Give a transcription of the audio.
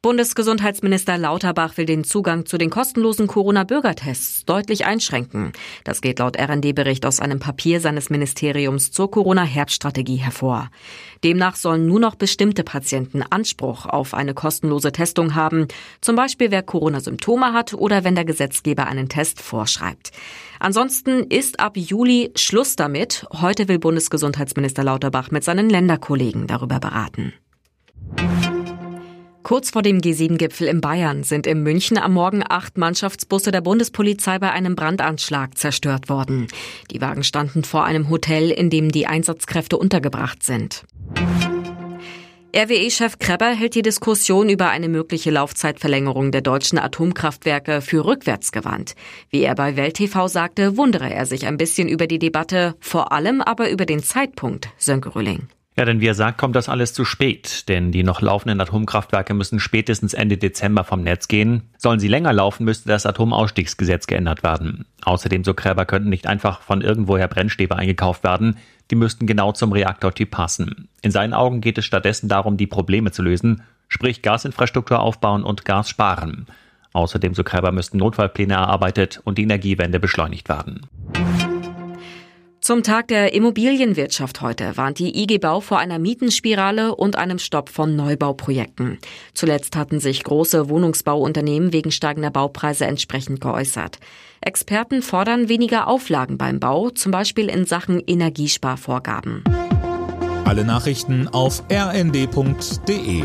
Bundesgesundheitsminister Lauterbach will den Zugang zu den kostenlosen Corona-Bürgertests deutlich einschränken. Das geht laut RND-Bericht aus einem Papier seines Ministeriums zur Corona-Herbststrategie hervor. Demnach sollen nur noch bestimmte Patienten Anspruch auf eine kostenlose Testung haben, zum Beispiel wer Corona-Symptome hat oder wenn der Gesetzgeber einen Test vorschreibt. Ansonsten ist ab Juli Schluss damit. Heute will Bundesgesundheitsminister Lauterbach mit seinen Länderkollegen darüber beraten. Kurz vor dem G7-Gipfel in Bayern sind in München am Morgen acht Mannschaftsbusse der Bundespolizei bei einem Brandanschlag zerstört worden. Die Wagen standen vor einem Hotel, in dem die Einsatzkräfte untergebracht sind. RWE-Chef Kreber hält die Diskussion über eine mögliche Laufzeitverlängerung der deutschen Atomkraftwerke für rückwärtsgewandt. Wie er bei Welt TV sagte, wundere er sich ein bisschen über die Debatte, vor allem aber über den Zeitpunkt, Sönke Rülling. Ja, denn wie er sagt, kommt das alles zu spät, denn die noch laufenden Atomkraftwerke müssen spätestens Ende Dezember vom Netz gehen. Sollen sie länger laufen, müsste das Atomausstiegsgesetz geändert werden. Außerdem, so Gräber, könnten nicht einfach von irgendwoher Brennstäbe eingekauft werden, die müssten genau zum Reaktortyp passen. In seinen Augen geht es stattdessen darum, die Probleme zu lösen, sprich Gasinfrastruktur aufbauen und Gas sparen. Außerdem, so Gräber, müssten Notfallpläne erarbeitet und die Energiewende beschleunigt werden. Zum Tag der Immobilienwirtschaft heute warnt die IG Bau vor einer Mietenspirale und einem Stopp von Neubauprojekten. Zuletzt hatten sich große Wohnungsbauunternehmen wegen steigender Baupreise entsprechend geäußert. Experten fordern weniger Auflagen beim Bau, zum Beispiel in Sachen Energiesparvorgaben. Alle Nachrichten auf rnd.de